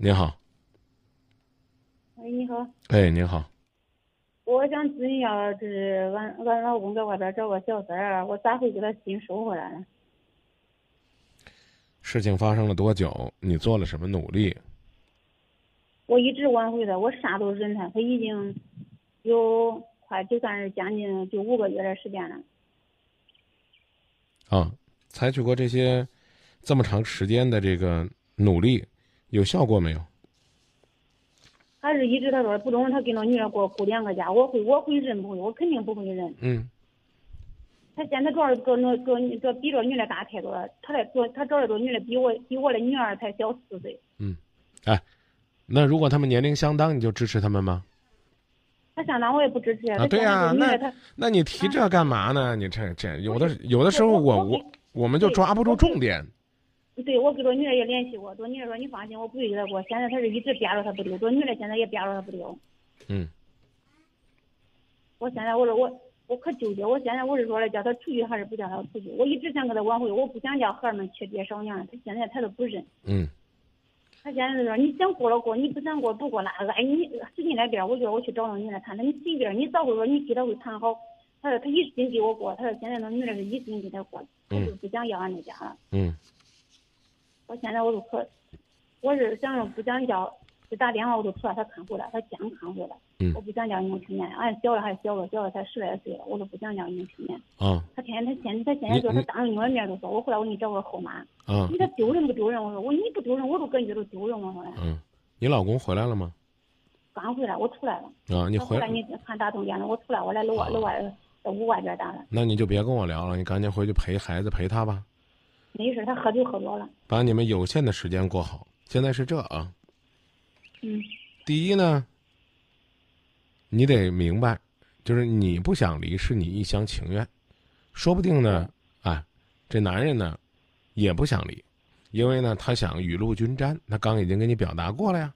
您好，喂，你好，哎，你好，我想咨询一下，就是俺俺老公在外边找个小三儿，我咋会给他心收回来呢？事情发生了多久？你做了什么努力？我一直挽回他，我啥都忍他，他已经有快就算是将近就五个月的时间了。啊，采取过这些这么长时间的这个努力，有效果没有？还是一直他说不中，他跟那女的给我顾两个家，我会我会认不会？我肯定不会认。嗯他现在主要是跟那跟这比这女的大太多了，他来做他找的这女的比我比我的女儿才小四岁。嗯，哎，那如果他们年龄相当，你就支持他们吗？他相当我也不支持。啊，对呀、那那你提这干嘛呢？你这这有的有的时候我我我我们就抓不住重点。对，我跟这女的也联系过，这女的说你放心，我不会给他过。现在他是一直憋着他不丢，这女的现在也憋着他不丢。嗯我现在我说我我可纠结，我现在我是说了叫他出去还是不叫他出去？我一直想跟他挽回，我不想叫孩儿们缺爹少娘，他现在他都不认。嗯他现在就说你想过了过，你不想过不过拉倒。哎，你使劲来边，我觉得我去找那女的谈，他你随便，你早会说你给他会谈好。他说他一心给我过，他说现在那女的是一心给他过，他就不想要俺那家了。嗯我现在我都可，我是想着不想叫，就打电话我都出来他看回来，他健康回来。嗯我不想叫你们听见，俺小了还小了，小了才十来岁了，我都不想叫你们听见。啊他天天他现他现在说你他当着我的面都说，我回来我给你找个后妈。啊你这丢人不丢人？我说我你不丢人，我都感觉都丢人。我说嘞，嗯，你老公回来了吗？刚回来我出来了。啊，你回来你看打通电了，我出来我来楼外楼外在屋外边打了。那你就别跟我聊了，你赶紧回去陪孩子陪他吧，没事，他喝酒喝多了。把你们有限的时间过好。现在是这啊，嗯第一呢，你得明白，就是你不想离是你一厢情愿，说不定呢，哎，这男人呢也不想离，因为呢他想雨露均沾，他刚已经跟你表达过了呀，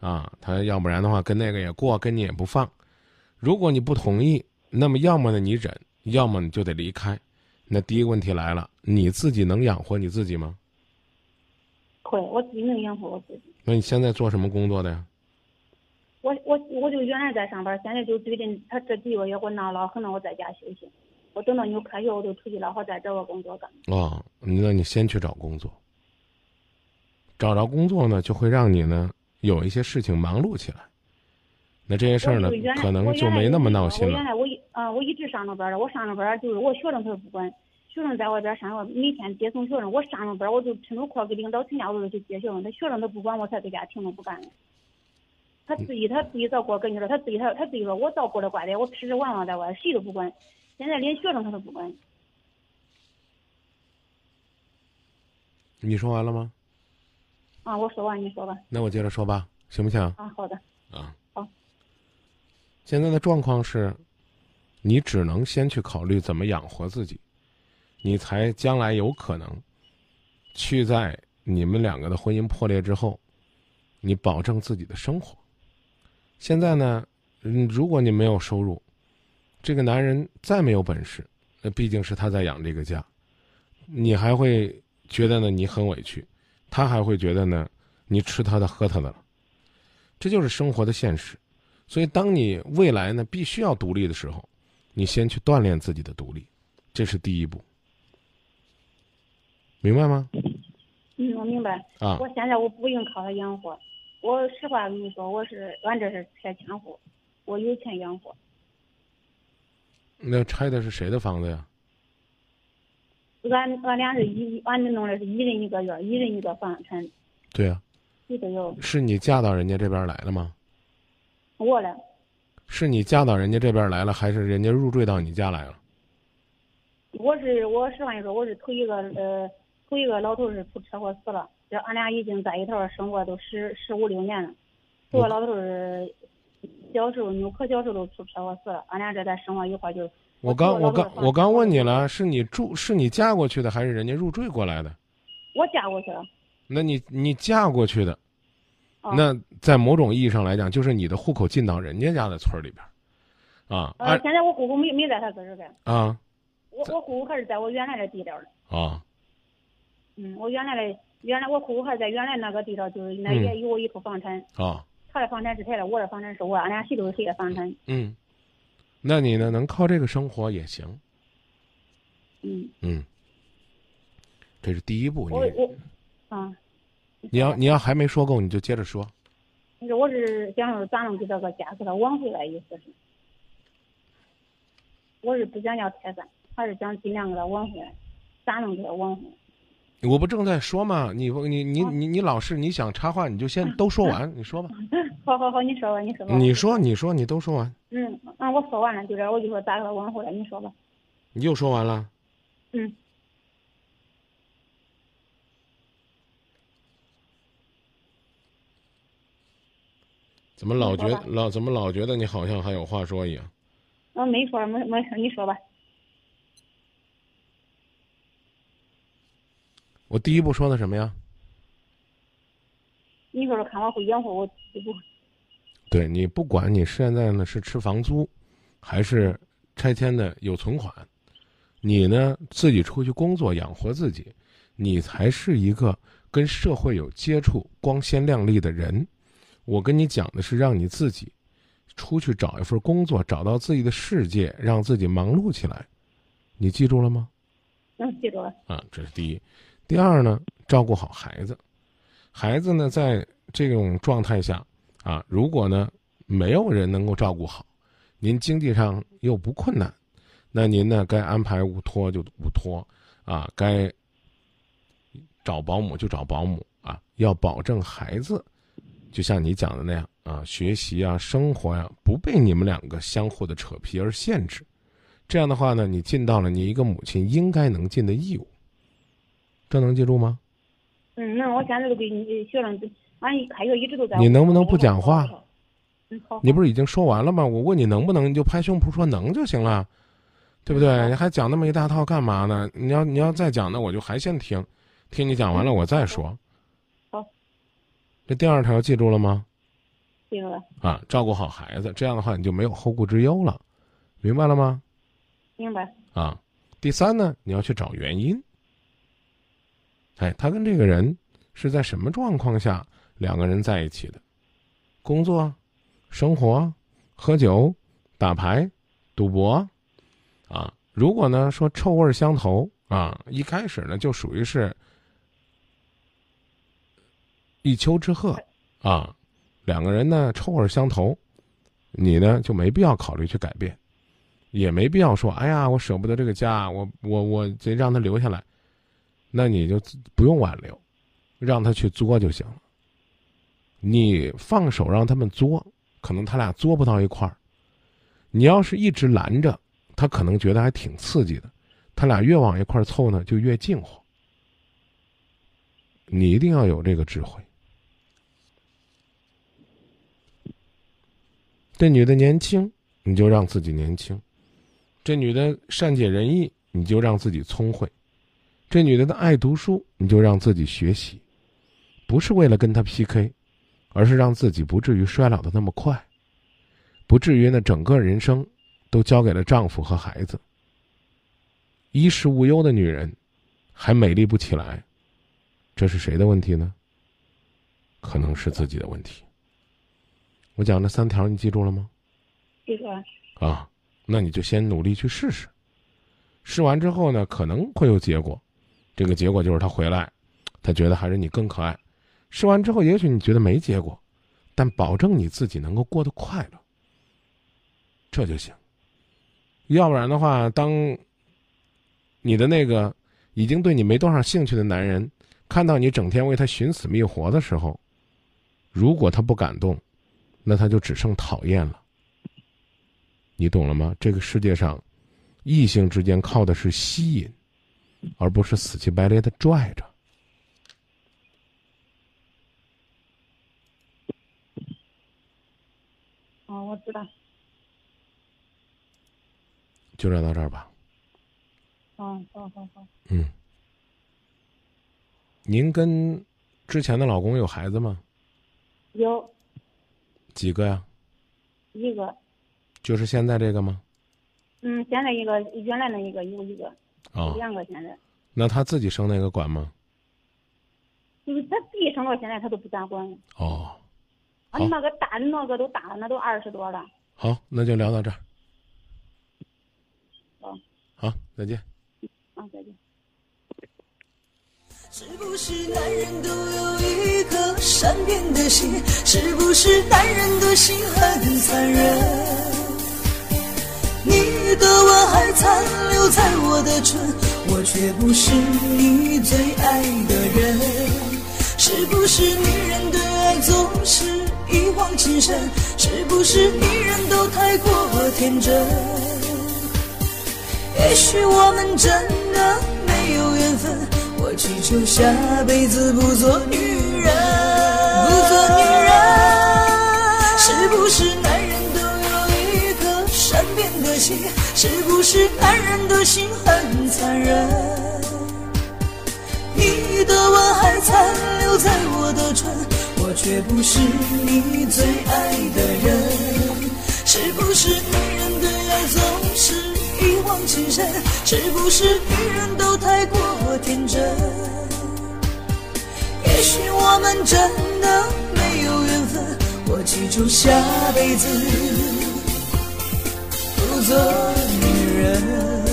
啊，他要不然的话跟那个也过，跟你也不放。如果你不同意，那么要么呢你忍，要么你就得离开。那第一个问题来了，你自己能养活你自己吗？会，我自己能养活我自己。那你现在做什么工作的呀？我我我就原来在上班，现在就最近他这几个月给我闹了，可能，我在家休息。我等到你有开学，我就出去了，我再找个工作干。哦，那你先去找工作。找着工作呢，就会让你呢有一些事情忙碌起来。那这些事儿呢可能就没那么闹心了。我原来我一啊、我一直上着班儿的，我上着班儿就是我学生他都不管，学生在外边上学，每天接送学生，我上着班儿我就趁着课给领导请假，我就去接学生，他学生他不管，我才在家停着不干呢。他自己他自己早过，跟你说他自己他他自己说我早过来乖的，我吃吃玩玩在外，谁都不管。现在连学生他都不管。你说完了吗？啊，我说完你说吧。那我接着说吧，行不行？啊，好的。啊，好。现在的状况是，你只能先去考虑怎么养活自己，你才将来有可能去在你们两个的婚姻破裂之后，你保证自己的生活。现在呢，嗯，如果你没有收入，这个男人再没有本事，那毕竟是他在养这个家，你还会觉得呢你很委屈，他还会觉得呢你吃他的喝他的了，这就是生活的现实。所以，当你未来呢必须要独立的时候，你先去锻炼自己的独立，这是第一步，明白吗？嗯，我明白。啊我现在我不用靠他养活，我实话跟你说，我是俺这是拆迁户，我有钱养活。那拆的是谁的房子呀？俺俺俩是一，俺们弄的是一人一个院，一人一个房产，对呀、谁都有。是你嫁到人家这边来了吗？我嘞，是你嫁到人家这边来了，还是人家入赘到你家来了？我是我实话说，我是头一个呃，头一个老头是出车祸死了，这俺俩已经在一头生活都十十五六年了。头个老头是小时候扭可小时候都出车祸死了，俺俩这在生活一块儿就。我刚我刚我刚问你了，是你住是你嫁过去的，还是人家入赘过来的？我嫁过去了。那你你嫁过去的，啊那在某种意义上来讲，就是你的户口进到人家家的村儿里边儿，啊呃，现在我姑姑没没在他这儿干，啊我我户口还是在我原来的地点儿的。啊，嗯，我原来的原来我姑姑还在原来那个地方，就是那嗯也有我一处房产，啊，他的房产是他的，我的房产是我，俺俩谁都是谁的房产。嗯，那你呢？能靠这个生活也行，嗯，嗯，这是第一步。你我我，啊，你要你要还没说够，你就接着说。你说我是想说咋能给这个家给他挽回来，意思是，我是不想要拆散，还是想尽量给他挽回来，咋能给他挽回？我不正在说吗？你不你你你你老是你想插话，你就先都说完，你说吧。好好好，你说吧，你说吧。你说你说你都说完，嗯，啊，我说完了，就这，我就说咋给他挽回来，你说吧。你又说完了。嗯，怎么老觉老怎么老觉得你好像还有话说一样？我没说，没没事，你说吧。我第一步说的什么呀？你说说看，我会养活我不？对你不管你现在呢是吃房租，还是拆迁的有存款，你呢自己出去工作养活自己，你才是一个跟社会有接触、光鲜亮丽的人。我跟你讲的是让你自己出去找一份工作，找到自己的世界，让自己忙碌起来。你记住了吗？嗯，记住了。啊，这是第一。第二呢，照顾好孩子。孩子呢，在这种状态下啊，如果呢没有人能够照顾好，您经济上又不困难，那您呢该安排午托就午托啊，该找保姆就找保姆啊，要保证孩子，就像你讲的那样啊，学习啊、生活呀、不被你们两个相互的扯皮而限制。这样的话呢，你尽到了你一个母亲应该能尽的义务。这能记住吗？嗯，那我现在都给你学生，俺一开学一直都在。你能不能不讲话？嗯，好。你不是已经说完了吗？我问你能不能，你就拍胸脯说能就行了，对不对？你还讲那么一大套干嘛呢？你要你要再讲，那我就还先听，听你讲完了我再说。好。这第二条记住了吗？记住了。啊，照顾好孩子，这样的话你就没有后顾之忧了，明白了吗？明白。啊，第三呢，你要去找原因。哎，他跟这个人是在什么状况下两个人在一起的？工作、生活、喝酒、打牌、赌博，啊，如果呢说臭味相投啊，一开始呢就属于是一丘之貉啊，两个人呢臭味相投，你呢就没必要考虑去改变。也没必要说，哎呀，我舍不得这个家，我我我得让他留下来，那你就不用挽留，让他去作就行了。你放手让他们作，可能他俩作不到一块儿。你要是一直拦着，他可能觉得还挺刺激的，他俩越往一块儿凑呢，就越近乎。你一定要有这个智慧。这女的年轻，你就让自己年轻。这女的善解人意，你就让自己聪慧；这女的的爱读书，你就让自己学习，不是为了跟她 PK，而是让自己不至于衰老的那么快，不至于呢整个人生都交给了丈夫和孩子。衣食无忧的女人，还美丽不起来，这是谁的问题呢？可能是自己的问题。我讲这三条，你记住了吗？记住了。啊。那你就先努力去试试，试完之后呢，可能会有结果。这个结果就是他回来，他觉得还是你更可爱。试完之后，也许你觉得没结果，但保证你自己能够过得快乐，这就行。要不然的话，当你的那个已经对你没多少兴趣的男人看到你整天为他寻死觅活的时候，如果他不感动，那他就只剩讨厌了。你懂了吗？这个世界上，异性之间靠的是吸引，而不是死乞白赖的拽着。哦，我知道。就聊到这儿吧。哦，好好好。嗯。您跟之前的老公有孩子吗？有。几个呀？一个。就是现在这个吗？嗯，现在一个，原来那一个有一个，哦，两个现在。那他自己生那个管吗？就是他自己生到现在他都不咋管。哦，啊，那个大的那个都大了，那都二十多了。好，那就聊到这儿。好，好，再见。啊，再见。是不是男人都有一颗善变的心？是不是男人的心很残忍？你的吻还残留在我的唇，我却不是你最爱的人。是不是女人对爱总是一往情深？是不是女人都太过天真？也许我们真的没有缘分。我祈求下辈子不做女人，不做女人。是不是男人都有一颗善变的心？是不是男人的心很残忍？你的吻还残留在我的唇，我却不是你最爱的人。是不是女人对爱总？一往情深，是不是女人都太过天真？也许我们真的没有缘分，我祈求下辈子不做女人。